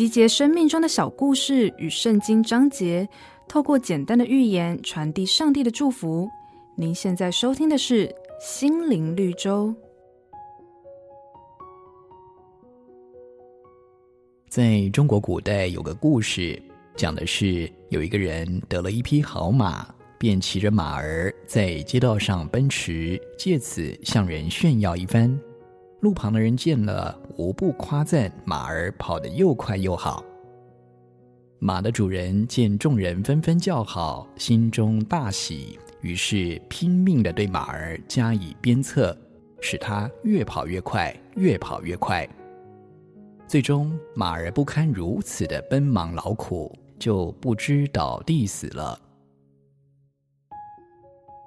集结生命中的小故事与圣经章节，透过简单的寓言传递上帝的祝福。您现在收听的是《心灵绿洲》。在中国古代有个故事，讲的是有一个人得了一匹好马，便骑着马儿在街道上奔驰，借此向人炫耀一番。路旁的人见了，无不夸赞马儿跑得又快又好。马的主人见众人纷纷叫好，心中大喜，于是拼命地对马儿加以鞭策，使它越跑越快，越跑越快。最终，马儿不堪如此的奔忙劳苦，就不知倒地死了。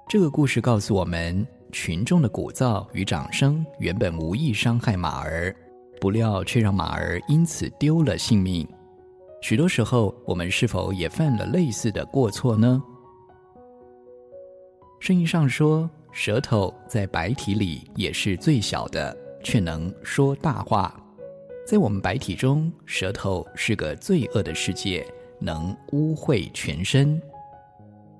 这个故事告诉我们。群众的鼓噪与掌声原本无意伤害马儿，不料却让马儿因此丢了性命。许多时候，我们是否也犯了类似的过错呢？圣经上说，舌头在白体里也是最小的，却能说大话。在我们白体中，舌头是个罪恶的世界，能污秽全身。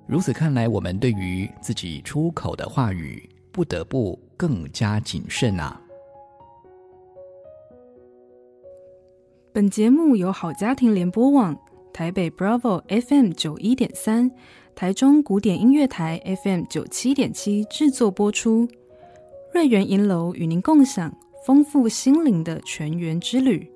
如此看来，我们对于自己出口的话语，不得不更加谨慎啊！本节目由好家庭联播网、台北 Bravo FM 九一点三、台中古典音乐台 FM 九七点七制作播出。瑞源银楼与您共享丰富心灵的全员之旅。